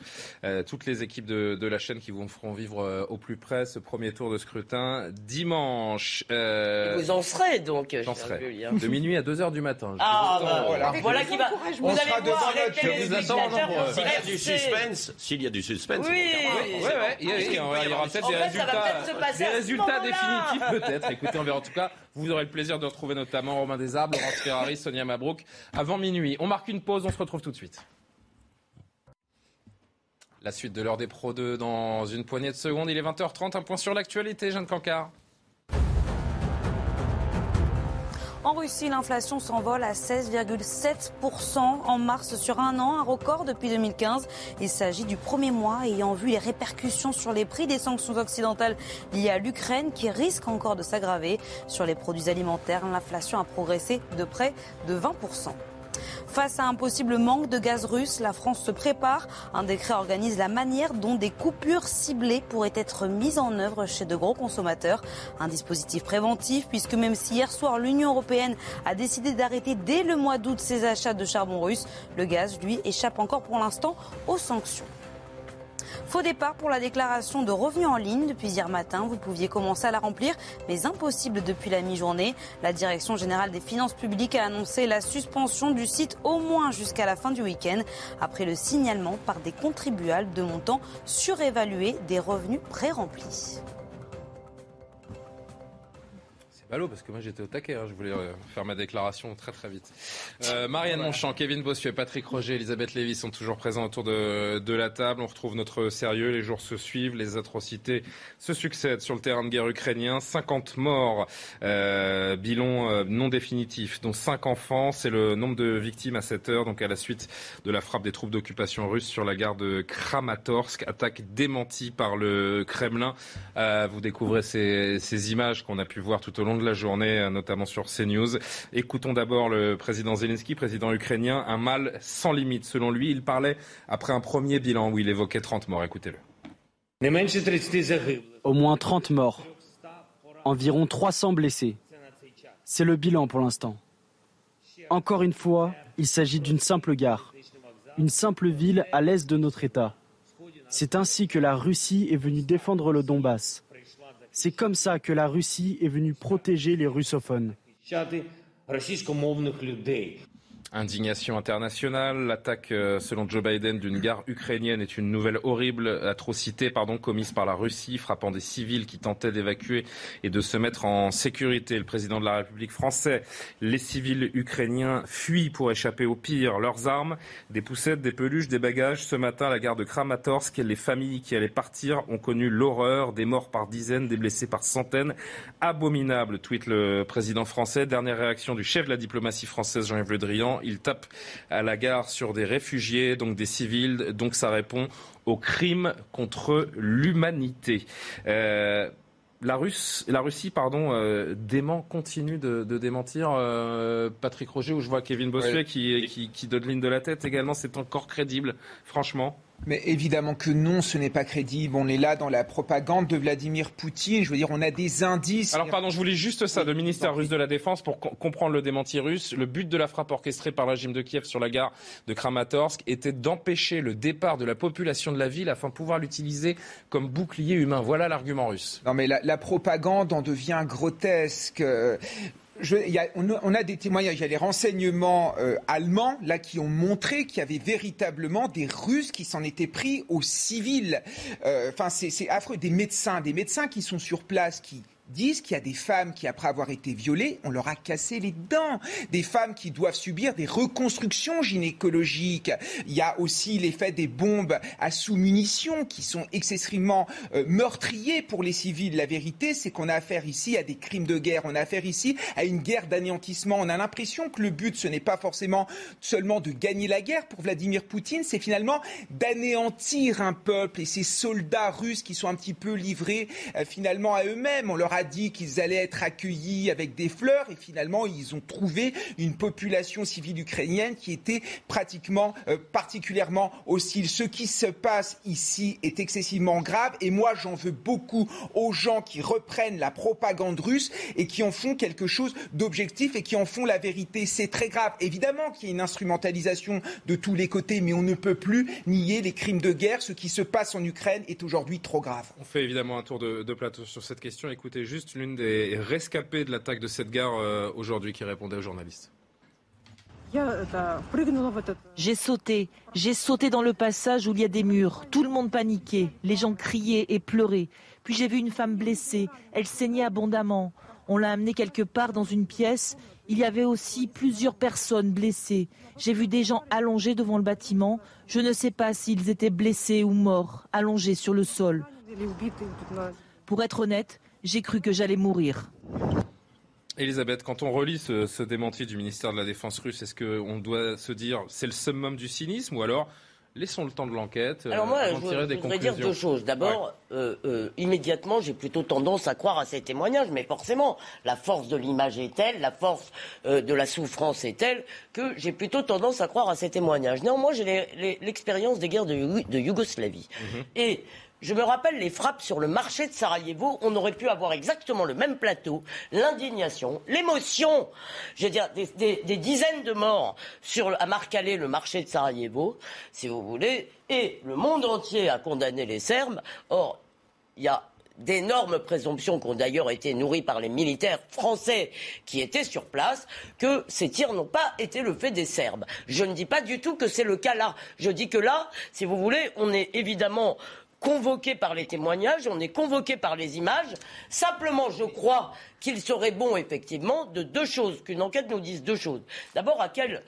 toutes les équipes de, de la chaîne qui vous feront vivre euh, au plus près ce premier tour de scrutin dimanche. Euh, Vous en serez donc. J'en serai. De minuit à 2h du matin. Je Ah, bah, voilà. voilà qui va. Vous On allez voir les notre- Je vous attends en téléspectateurs S'il y a du suspense, s'il y a du suspense, Oui. Ouais, ouais, il y, aura peut-être des résultats, des définitifs peut-être. Écoutez, on verra en tout cas. Vous aurez le plaisir de retrouver notamment Romain Desarbes, Laurence Ferrari, Sonia Mabrouk avant minuit. On marque une pause, on se retrouve tout de suite. La suite de l'heure des Pro 2 dans une poignée de secondes. Il est 20h30, un point sur l'actualité, Jeanne Cancard. En Russie, l'inflation s'envole à 16,7% en mars sur un an, un record depuis 2015. Il s'agit du premier mois ayant vu les répercussions sur les prix des sanctions occidentales liées à l'Ukraine qui risquent encore de s'aggraver. Sur les produits alimentaires, l'inflation a progressé de près de 20%. Face à un possible manque de gaz russe, la France se prépare. Un décret organise la manière dont des coupures ciblées pourraient être mises en œuvre chez de gros consommateurs. Un dispositif préventif puisque même si hier soir l'Union européenne a décidé d'arrêter dès le mois d'août ses achats de charbon russe, le gaz, lui, échappe encore pour l'instant aux sanctions. Faux départ pour la déclaration de revenus en ligne. Depuis hier matin, vous pouviez commencer à la remplir, mais impossible depuis la mi-journée. La Direction générale des finances publiques a annoncé la suspension du site au moins jusqu'à la fin du week-end, après le signalement par des contribuables de montants surévalués des revenus pré-remplis. C'est ballot parce que moi j'étais au taquet, hein. je voulais euh, faire ma déclaration très très vite. Euh, Marianne Monchamp, Kevin Bossuet, Patrick Roger, Elisabeth Lévy sont toujours présents autour de, de la table. On retrouve notre sérieux, les jours se suivent, les atrocités se succèdent sur le terrain de guerre ukrainien. 50 morts, euh, bilan non définitif, dont 5 enfants. C'est le nombre de victimes à cette heure, donc à la suite de la frappe des troupes d'occupation russes sur la gare de Kramatorsk. Attaque démentie par le Kremlin. Vous découvrez ces, ces images qu'on a pu voir tout au long de la journée, euh, notamment sur CNews. Écoutons d'abord le président Zelensky, président ukrainien. Un mal sans limite, selon lui. Il parlait après un premier bilan où il évoquait 30 morts. Écoutez-le. Au moins 30 morts, environ 300 blessés. C'est le bilan pour l'instant. Encore une fois, il s'agit d'une simple gare, une simple ville à l'est de notre État. C'est ainsi que la Russie est venue défendre le Donbass. C'est comme ça que la Russie est venue protéger les russophones. Indignation internationale. L'attaque, euh, selon Joe Biden, d'une gare ukrainienne est une nouvelle horrible atrocité commise par la Russie, frappant des civils qui tentaient d'évacuer et de se mettre en sécurité. Le président de la République française, les civils ukrainiens fuient pour échapper au pire. Leurs armes, des poussettes, des peluches, des bagages. Ce matin, la gare de Kramatorsk, les familles qui allaient partir ont connu l'horreur, des morts par dizaines, des blessés par centaines. Abominable, tweet le président français. Dernière réaction du chef de la diplomatie française, Jean-Yves Le Drian il tape à la gare sur des réfugiés, donc des civils. Donc ça répond aux crimes contre l'humanité. Euh, la, la, Russie pardon, euh, dément, continue de, démentir. Euh, Patrick Roger, où je vois Kevin Bossuet qui, qui, qui donne ligne de la tête également, c'est encore crédible, franchement mais évidemment que non, ce n'est pas crédible. On est là dans la propagande de Vladimir Poutine. Je veux dire, on a des indices. Alors, pardon, je voulais juste ça, le ministère russe de la Défense, pour comprendre le démenti russe. Le but de la frappe orchestrée par le régime de Kiev sur la gare de Kramatorsk était d'empêcher le départ de la population de la ville afin de pouvoir l'utiliser comme bouclier humain. Voilà l'argument russe. Non, mais la, la propagande en devient grotesque on, a des témoignages, il y a les renseignements euh, allemands là qui ont montré qu'il y avait véritablement des Russes qui s'en étaient pris aux civils. Euh, enfin, c'est affreux. Des médecins, des médecins qui sont sur place, qui disent qu'il y a des femmes qui, après avoir été violées, on leur a cassé les dents. Des femmes qui doivent subir des reconstructions gynécologiques. Il y a aussi l'effet des bombes à sous-munitions qui sont excessivement euh, meurtriers pour les civils. La vérité, c'est qu'on a affaire ici à des crimes de guerre. On a affaire ici à une guerre d'anéantissement. On a l'impression que le but, ce n'est pas forcément seulement de gagner la guerre pour Vladimir Poutine, c'est finalement d'anéantir un peuple et ces soldats russes qui sont un petit peu livrés euh, finalement à eux-mêmes. A dit qu'ils allaient être accueillis avec des fleurs et finalement ils ont trouvé une population civile ukrainienne qui était pratiquement euh, particulièrement hostile. Ce qui se passe ici est excessivement grave et moi j'en veux beaucoup aux gens qui reprennent la propagande russe et qui en font quelque chose d'objectif et qui en font la vérité. C'est très grave. Évidemment qu'il y a une instrumentalisation de tous les côtés, mais on ne peut plus nier les crimes de guerre. Ce qui se passe en Ukraine est aujourd'hui trop grave. On fait évidemment un tour de, de plateau sur cette question. Écoutez juste l'une des rescapées de l'attaque de cette gare euh, aujourd'hui qui répondait aux journalistes. J'ai sauté, j'ai sauté dans le passage où il y a des murs. Tout le monde paniquait, les gens criaient et pleuraient. Puis j'ai vu une femme blessée, elle saignait abondamment. On l'a amenée quelque part dans une pièce. Il y avait aussi plusieurs personnes blessées. J'ai vu des gens allongés devant le bâtiment. Je ne sais pas s'ils étaient blessés ou morts, allongés sur le sol. Pour être honnête, j'ai cru que j'allais mourir. Elisabeth, quand on relit ce, démenti du ministère de la Défense russe, est-ce qu'on doit se dire c'est le summum du cynisme ou alors laissons le temps de l'enquête Alors moi, je, voudrais dire deux choses. D'abord, euh, euh, immédiatement, j'ai plutôt tendance à croire à ces témoignages, mais forcément, la force de l'image est telle, la force euh, de la souffrance est telle, que j'ai plutôt tendance à croire à ces témoignages. Néanmoins, j'ai l'expérience des guerres de, Yougoslavie. Mhm. Et je me rappelle les frappes sur le marché de Sarajevo. On aurait pu avoir exactement le même plateau, l'indignation, l'émotion. Je veux dire, des, dizaines de morts sur, à Marcalé, le marché de Sarajevo, si vous voulez. Et le monde entier a condamné les Serbes. Or, il y a d'énormes présomptions qui ont d'ailleurs été nourries par les militaires français qui étaient sur place, que ces tirs n'ont pas été le fait des Serbes. Je ne dis pas du tout que c'est le cas là. Je dis que là, si vous voulez, on est évidemment convoqué par les témoignages, on est convoqué par les images. Simplement, je crois qu'il serait bon, effectivement, de deux choses, qu'une enquête nous dise deux choses. D'abord, à quelle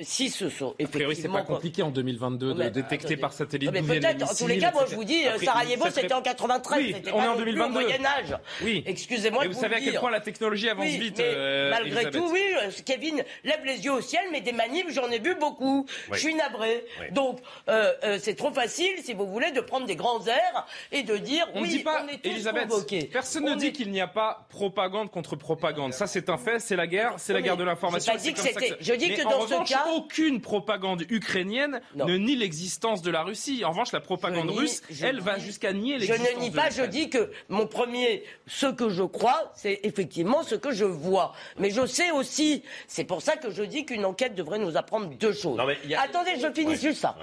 si ce sont effectivement. c'est pas compliqué en 2022 de détecter par satellite. mais peut-être. En tous les cas, moi je vous dis, Sarajevo, c'était en 93. Oui, on est en 2022. Au Moyen Âge. Oui. Excusez-moi. Vous, savez à quel point la technologie avance vite. Euh, malgré tout, oui. Euh, Kevin lève les yeux au ciel, mais des manips, j'en ai vu beaucoup. Je suis navré. Donc, euh, c'est trop facile, si vous voulez, de prendre des grands airs et de dire on oui, dit pas, on est tous Elisabeth, convoqués. Personne ne dit qu'il n'y a pas propagande contre propagande. Ça, c'est un fait. C'est la guerre. C'est la guerre de l'information. Je dis que dans ce cas, aucune propagande ukrainienne ne nie l'existence de la Russie. En revanche, la propagande russe, elle, va jusqu'à nier l'existence Je ne nie pas, je dis que mon premier, ce que je crois, c'est effectivement ce que je vois. Mais je sais aussi, c'est pour ça que je dis qu'une enquête devrait nous apprendre deux choses. Attendez, je finis juste ça.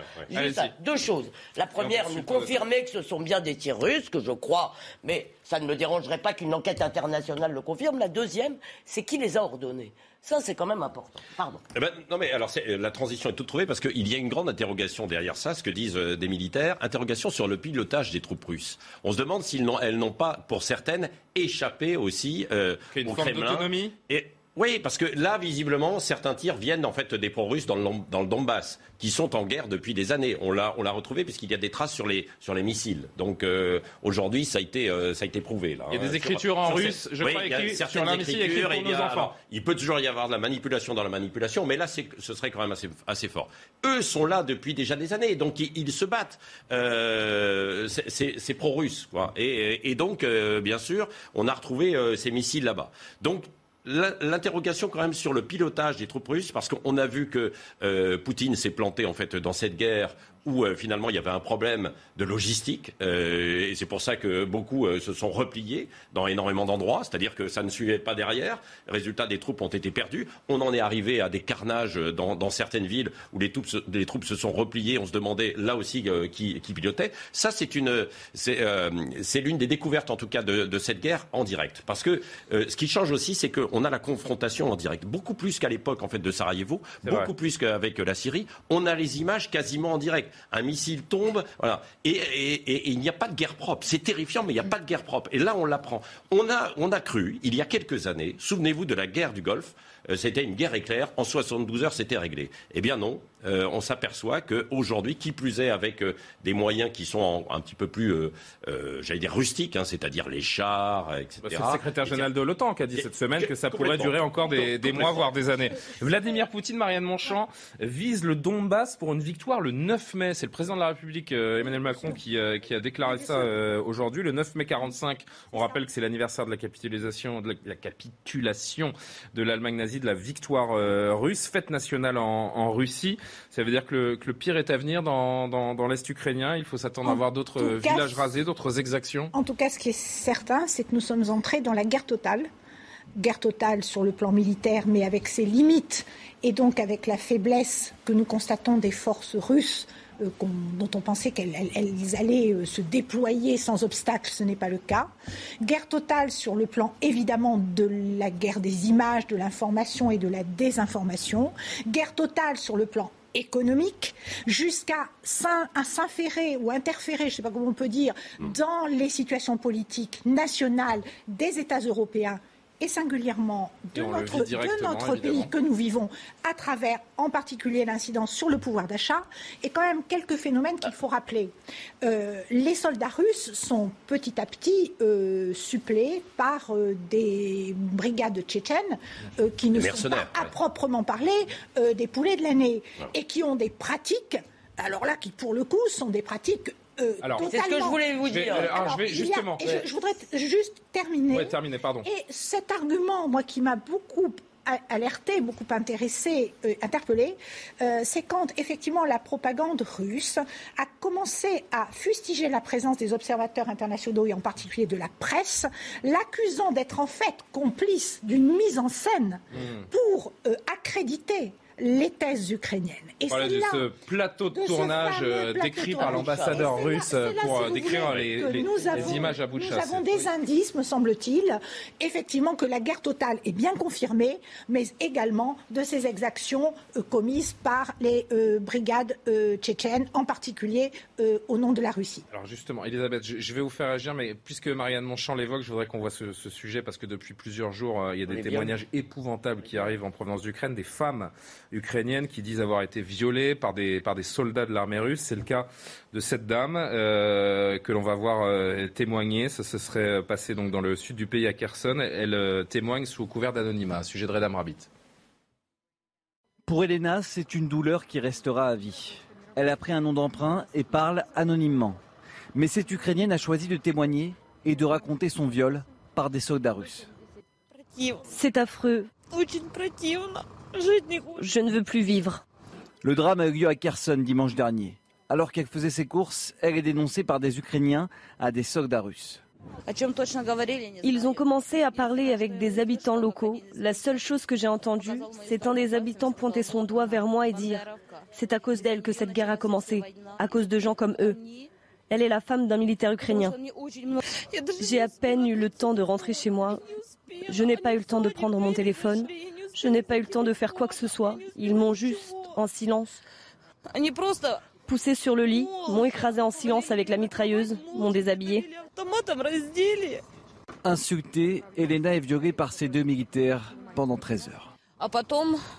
Deux choses. La première, nous confirmer que ce sont bien des tirs russes, que je crois, mais ça ne me dérangerait pas qu'une enquête internationale le confirme. La deuxième, c'est qui les a ordonnés Ça, c'est quand même important. Pardon. Eh ben, non, mais alors, la transition est toute trouvée parce qu'il y a une grande interrogation derrière ça, ce que disent euh, des militaires. Interrogation sur le pilotage des troupes russes. On se demande si elles n'ont pas, pour certaines, échappé aussi euh, une au forme Kremlin. Et oui, parce que là, visiblement, certains tirs viennent en fait des pro-russes dans le, dans le Donbass, qui sont en guerre depuis des années. On l'a, on l'a retrouvé puisqu'il y a des traces sur les, sur les missiles. Donc euh, aujourd'hui, ça a été, euh, ça a été prouvé. Là, Il y a des hein, écritures sur- en sur russe, ces- je oui, crois, il y a écrites certaines sur un écritures, pour il y nos a- enfants. alors, il peut toujours y avoir de la manipulation dans la manipulation, mais là, c'est, ce serait quand même assez, assez fort. Eux sont là depuis déjà des années, donc ils, ils se battent. Euh, c'est, c'est- c'est pro-russe, quoi. Et, et donc, euh, bien sûr, on a retrouvé euh, ces missiles là-bas. Donc L'interrogation quand même sur le pilotage des troupes russes, parce qu'on a vu que euh, Poutine s'est planté en fait dans cette guerre où euh, finalement il y avait un problème de logistique, euh, et c'est pour ça que beaucoup euh, se sont repliés dans énormément d'endroits, c'est-à-dire que ça ne suivait pas derrière. Résultat, des troupes ont été perdues. On en est arrivé à des carnages dans, dans certaines villes où les troupes, se, les troupes se sont repliées. On se demandait là aussi qui, qui pilotait. Ça, c'est une, c'est l'une des découvertes en tout cas de, de cette guerre en direct, parce que ce qui change aussi, c'est qu'on a la confrontation en direct, beaucoup plus qu'à l'époque en fait de Sarajevo, beaucoup vrai. plus qu'avec la Syrie. On a les images quasiment en direct. Un missile tombe, voilà, et, il n'y a pas de guerre propre. C'est terrifiant, mais il n'y a pas de guerre propre. Et là, on l'apprend. On a, on a cru, il y a quelques années, souvenez-vous de la guerre du Golfe. Euh, C'était une guerre éclair. En 72 heures, c'était réglé. Eh bien non. Euh, on s'aperçoit qu'aujourd'hui, qui plus est avec euh, des moyens qui sont en- un petit peu plus, euh, j'allais dire rustiques, hein, c'est-à-dire les chars, etc. Bah, C'est le secrétaire général de l'OTAN qui a dit cette semaine que ça pourrait durer encore des, des mois, voire des années. Vladimir Poutine, Marianne Monchamp, vise le Donbass pour une victoire le 9 mai. C'est le président de la République, Emmanuel Macron, qui, qui a déclaré ça aujourd'hui. Le 9 mai 45, on rappelle que c'est l'anniversaire de la capitulation, de la, la capitulation de l'Allemagne nazie, de la victoire euh, russe, fête nationale en, en Russie. Ça veut dire que le, que le pire est à venir dans, dans, dans l'Est ukrainien. Il faut s'attendre à voir d'autres cas, villages rasés, d'autres exactions. En tout cas, ce qui est certain, c'est que nous sommes entrés dans la guerre totale. Guerre totale sur le plan militaire, mais avec ses limites et donc avec la faiblesse que nous constatons des forces russes euh, dont on pensait qu'elles elles- elles allaient euh, se déployer sans obstacle, ce n'est pas le cas. Guerre totale sur le plan évidemment de la guerre des images, de l'information et de la désinformation. Guerre totale sur le plan économique jusqu'à s'inférer ou interférer, je ne sais pas comment on peut dire, dans les situations politiques nationales des États européens et singulièrement de Et notre, de pays que nous vivons à travers en particulier l'incidence sur le pouvoir d'achat. Et quand même quelques phénomènes qu'il faut rappeler. Euh, les soldats russes sont petit à petit euh, suppléés par euh, des brigades tchétchènes qui ne sont pas à proprement parler des poulets de l'année et qui ont des pratiques, alors là qui pour le coup sont des pratiques euh, Alors, C'est ce que je voulais vous Je vais- dire. euh, alors, alors, je vais a- voudrais juste terminer. Ouais, terminé, pardon. Et cet argument, moi, qui m'a beaucoup alerté, beaucoup intéressé, euh, interpellé, euh, c'est quand effectivement la propagande russe a commencé à fustiger la présence des observateurs internationaux et en particulier de la presse, l'accusant d'être en fait complice d'une mise en scène Hmm. pour euh, accréditer les thèses ukrainiennes. Et Voilà, de là ce plateau de tournage euh, plateau décrit par l'ambassadeur là- russe là, pour si euh, décrire voulez, les, que les- nous les avons- images à bout de Nous chasse. avons des indices, me semble-t-il, effectivement que la guerre totale est bien confirmée, mais également de ces exactions euh, commises par les euh, brigades euh, tchétchènes, en particulier euh, au nom de la Russie. Alors justement, Elisabeth, je, je vais vous faire agir, mais puisque Marianne Monchamp l'évoque, je voudrais qu'on voit ce, ce sujet parce que depuis plusieurs jours, euh, il y a des bien. témoignages épouvantables qui arrivent en provenance d'Ukraine, des femmes ukrainiennes qui disent avoir été violées par des, par des soldats de l'armée russe. C'est le cas de cette dame euh, que l'on va voir euh, témoigner. Ça se serait passé donc dans le sud du pays à Kherson. Elle euh, témoigne sous couvert d'anonymat, sujet de Redam Rabbit. Pour Elena, c'est une douleur qui restera à vie. Elle a pris un nom d'emprunt et parle anonymement. Mais cette Ukrainienne a choisi de témoigner et de raconter son viol par des soldats russes. C'est affreux. Je ne veux plus vivre. Le drame a eu lieu à Kherson dimanche dernier. Alors qu'elle faisait ses courses, elle est dénoncée par des Ukrainiens à des soldats russes. Ils ont commencé à parler avec des habitants locaux. La seule chose que j'ai entendue, c'est un des habitants pointer son doigt vers moi et dire ⁇ C'est à cause d'elle que cette guerre a commencé, à cause de gens comme eux. Elle est la femme d'un militaire ukrainien. J'ai à peine eu le temps de rentrer chez moi. Je n'ai pas eu le temps de prendre mon téléphone. Je n'ai pas eu le temps de faire quoi que ce soit. Ils m'ont juste, en silence, poussé sur le lit, m'ont écrasé en silence avec la mitrailleuse, m'ont déshabillé. Insultée, Elena est violée par ces deux militaires pendant 13 heures.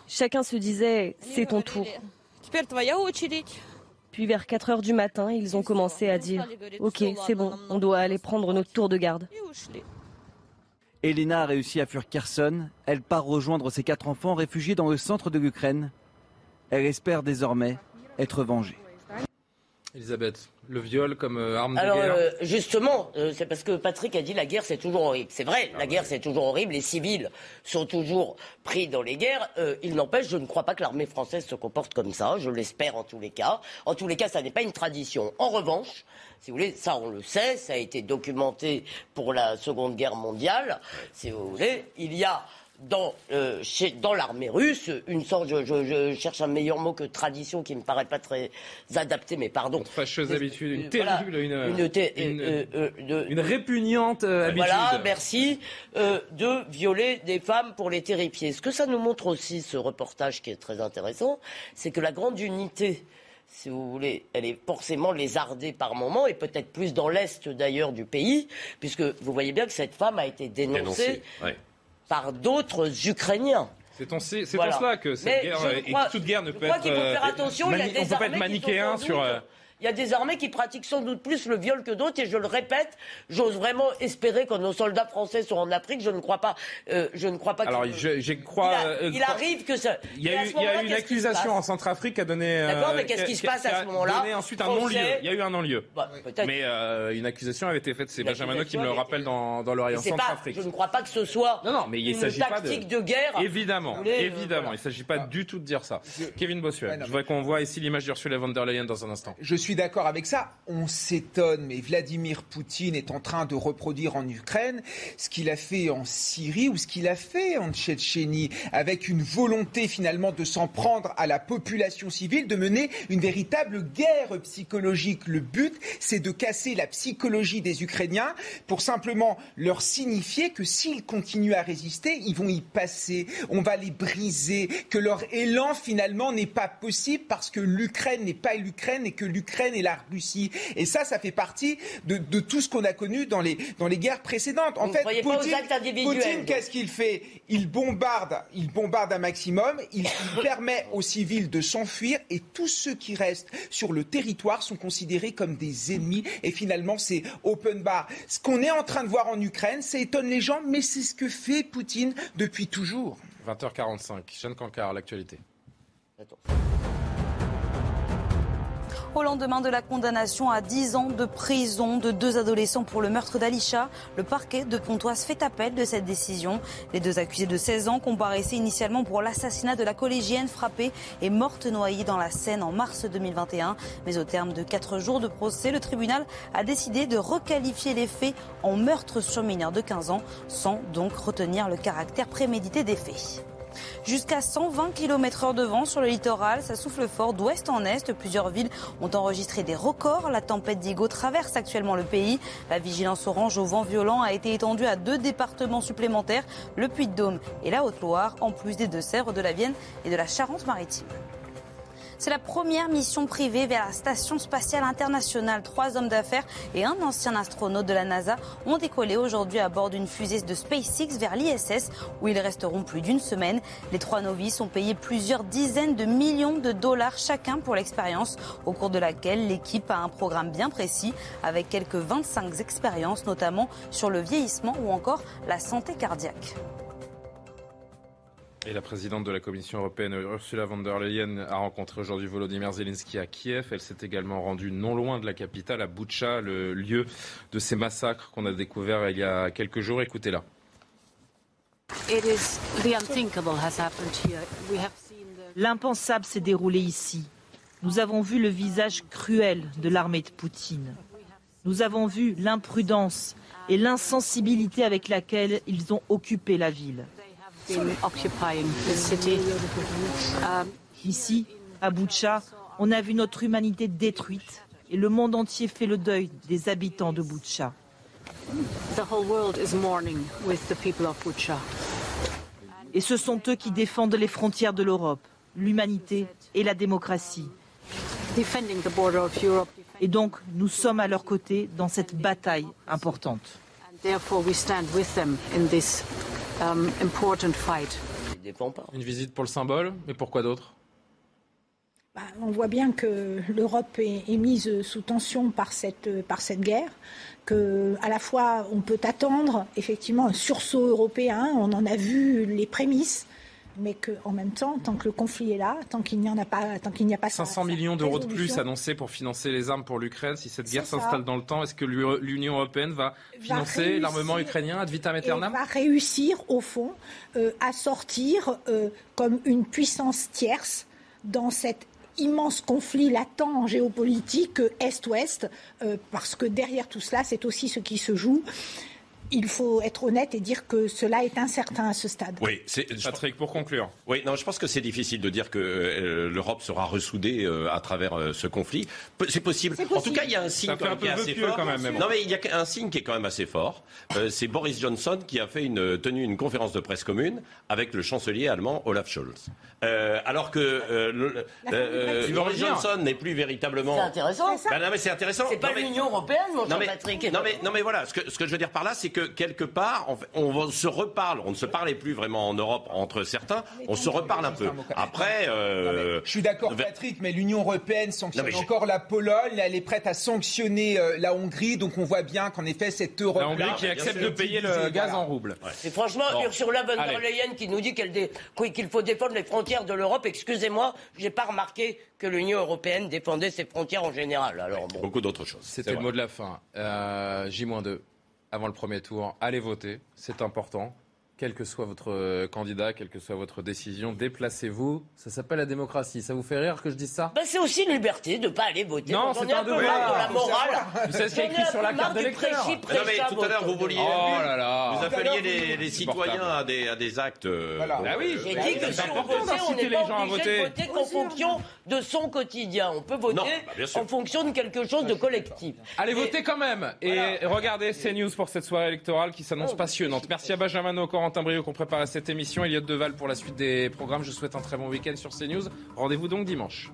Chacun se disait c'est ton tour. Puis vers 4 heures du matin, ils ont commencé à dire Ok, c'est bon, on doit aller prendre notre tour de garde. Elena a réussi à fuir Kherson. Elle part rejoindre ses quatre enfants réfugiés dans le centre de l'Ukraine. Elle espère désormais être vengée. Elisabeth, le viol comme euh, arme de guerre euh, justement, euh, c'est parce que Patrick a dit la guerre c'est toujours horrible. C'est vrai, la guerre c'est toujours horrible. Les civils sont toujours pris dans les guerres. Euh, il n'empêche, je ne crois pas que l'armée française se comporte comme ça. Je l'espère en tous les cas. En tous les cas, ça n'est pas une tradition. En revanche, si vous voulez, ça on le sait, ça a été documenté pour la Seconde Guerre mondiale. Si vous voulez, il y a dans, euh, chez- dans l'armée russe, une sorte, je, je- je cherche un meilleur mot que tradition qui me paraît pas très adapté, mais pardon. Fâcheuse habitude, une Voilà. terrible, une, Une une- euh, euh, de- une répugnante euh, habitude. Voilà, merci, euh, de violer des femmes pour les terrifier. Ce que ça nous montre aussi, ce reportage qui est très intéressant, c'est que la grande unité, si vous voulez, elle est forcément lézardée par moments, et peut-être plus dans l'est d'ailleurs du pays, puisque vous voyez bien que cette femme a été dénoncée. Ouais. Par d'autres Ukrainiens. C'est en, c'est Voilà. en cela que cette guerre, je euh, et crois- toute guerre ne je peut crois être. qu'il faut faire euh, attention, il y a des on peut pas être manichéen sur. Il y a des armées qui pratiquent sans doute plus le viol que d'autres, et je le répète, j'ose vraiment espérer que nos soldats français sont en Afrique. Je ne crois pas. euh, je ne crois pas. Alors, je, je crois. il, a- euh, il arrive que ça. Il y a à eu, ce il y a moment-là, eu une accusation en Centrafrique qui a donné. euh, D'accord, mais qu'est-ce qui se passe à ce a moment-là ensuite un non-lieu. Il y a eu un non-lieu. Bah. Mais euh, une accusation avait été faite. C'est Benjamin Nock qui me le rappelle dans, dans l'Orient Centrafrique. je ne crois pas que ce soit Non, non, mais il une s'agit pas de. tactique de, guerre. Évidemment, voulez, évidemment. voilà. Il ne s'agit pas du tout de dire ça. Kevin Bossuet, Ouais, non, je voudrais qu'on voit ici l'image d'Ursula von der Leyen dans un instant. Je suis d'accord avec ça. On s'étonne, mais Vladimir Poutine est en train de reproduire en Ukraine ce qu'il a fait en Syrie ou ce qu'il a fait en Tchétchénie, avec une volonté finalement de s'en prendre à la population civile, de mener une véritable guerre psychologique. Le but, c'est de casser la psychologie des Ukrainiens pour simplement leur signifier que s'ils continuent à résister, ils vont y passer, on va les briser, que leur élan finalement n'est pas possible parce que l'Ukraine n'est pas l'Ukraine et que l'Ukraine est la Russie. Et ça, ça fait partie de, de tout ce qu'on a connu dans les, dans les guerres précédentes. En Vous fait, croyez pas aux Poutine, qu'est-ce qu'il fait? Il bombarde, il bombarde un maximum, il, il permet aux civils de s'enfuir et tous ceux qui restent sur le territoire sont considérés comme des ennemis. Et finalement, c'est open bar. Ce qu'on est en train de voir en Ukraine, ça étonne les gens, mais c'est ce que fait Poutine depuis toujours. 20h45, Jeanne Cancard, l'actualité. Au lendemain de la condamnation à 10 ans de prison de deux adolescents pour le meurtre d'Alisha, le parquet de Pontoise fait appel de cette décision. Les deux accusés de 16 ans comparaissaient initialement pour l'assassinat de la collégienne frappée et morte noyée dans la Seine en mars 2021. Mais au terme de quatre jours de procès, le tribunal a décidé de requalifier les faits en meurtre sur mineur de 15 ans, sans donc retenir le caractère prémédité des faits. Jusqu'à 120 km heure de vent sur le littoral, ça souffle fort d'ouest en est. Plusieurs villes ont enregistré des records. La tempête Digo traverse actuellement le pays. La vigilance orange au vent violent a été étendue à deux départements supplémentaires, le Puy-de-Dôme et la Haute-Loire, en plus des Deux-Sèvres, de la Vienne et de la Charente-Maritime. C'est la première mission privée vers la Station spatiale internationale. Trois hommes d'affaires et un ancien astronaute de la NASA ont décollé aujourd'hui à bord d'une fusée de SpaceX vers l'ISS où ils resteront plus d'une semaine. Les trois novices ont payé plusieurs dizaines de millions de dollars chacun pour l'expérience au cours de laquelle l'équipe a un programme bien précis avec quelques 25 expériences notamment sur le vieillissement ou encore la santé cardiaque. Et la présidente de la Commission européenne, Ursula von der Leyen, a rencontré aujourd'hui Volodymyr Zelensky à Kiev. Elle s'est également rendue non loin de la capitale, à Boutcha, le lieu de ces massacres qu'on a découverts il y a quelques jours. Écoutez-la. L'impensable s'est déroulé ici. Nous avons vu le visage cruel de l'armée de Poutine. Nous avons vu l'imprudence et l'insensibilité avec laquelle ils ont occupé la ville. Ici, à Boutcha, on a vu notre humanité détruite et le monde entier fait le deuil des habitants de Boutcha. Et ce sont eux qui défendent les frontières de l'Europe, l'humanité et la démocratie. Et donc, nous sommes à leur côté dans cette bataille importante. Um, Une visite pour le symbole, mais pourquoi d'autre bah, on voit bien que l'Europe est, mise sous tension par cette, par cette guerre, que à la fois on peut attendre effectivement un sursaut européen, on en a vu les prémices, mais qu'en même temps, tant que le conflit est là, tant qu'il n'y en a pas, tant qu'il n'y a pas 500 millions d'euros de plus annoncés pour financer les armes pour l'Ukraine. Si cette guerre s'installe dans le temps, est-ce que l'Union européenne va financer l'armement ukrainien ad vitam aeternam Va réussir au fond euh, à sortir euh, comme une puissance tierce dans cet immense conflit latent géopolitique euh, Est-Ouest, parce que derrière tout cela, c'est aussi ce qui se joue il faut être honnête et dire que cela est incertain à ce stade. Oui, c'est Patrick pour conclure. Oui, non, je pense que c'est difficile de dire que euh, l'Europe sera ressoudée euh, à travers euh, ce conflit. C'est possible. En tout cas, il y a un signe qui est assez fort. Quand même, Non, mais il y a un signe qui est quand même assez fort. c'est Boris Johnson qui a fait une tenu une conférence de presse commune avec le chancelier allemand Olaf Scholz. alors que Boris Johnson n'est plus véritablement. C'est intéressant. Ben, non, mais c'est intéressant. C'est pas l'Union européenne, mon cher Patrick. Non mais non mais voilà. Ce que ce que je veux dire par là, c'est que quelque part, on, se reparle. On ne se parlait plus vraiment en Europe entre certains. On se reparle un peu. Après, euh, je suis d'accord, Patrick, mais l'Union européenne sanctionne encore la Pologne. Elle est prête à sanctionner euh, la Hongrie. Donc on voit bien qu'en effet, cette Europe. La Hongrie qui accepte de payer le gaz en rouble. C'est franchement Ursula von der Leyen qui nous dit qu'il faut défendre les frontières de l'Europe. Excusez-moi, j'ai pas remarqué que l'Union européenne défendait ses frontières en général. Alors beaucoup d'autres choses. C'était le mot de la fin. Euh, J-2 avant le premier tour. Allez voter, c'est important quel que soit votre euh, candidat, quelle que soit votre décision, déplacez-vous. Ça s'appelle la démocratie. Ça vous fait rire que je dise ça? Ben, C'est aussi une liberté de ne pas aller voter. Non, c'est un, devoir. De la morale. Vous savez ce qui est écrit sur la carte d'électeur non, mais tout à l'heure, vous vouliez. Oh là là. Vous appeliez les, les citoyens à des, à des actes. Euh, voilà. Bah oui, j'ai dit que si on votait, on n'est pas obligé de voter qu'en fonction de son quotidien. On peut voter bah, en fonction de quelque chose de collectif. Allez voter quand même. Et regardez CNews pour cette soirée électorale qui s'annonce oh. passionnante. Merci à Benjamin No, Corentin Brio qu'on prépare cette émission. Elliot Deval pour la suite des programmes. Je souhaite un très bon week-end sur CNews. Rendez-vous donc dimanche.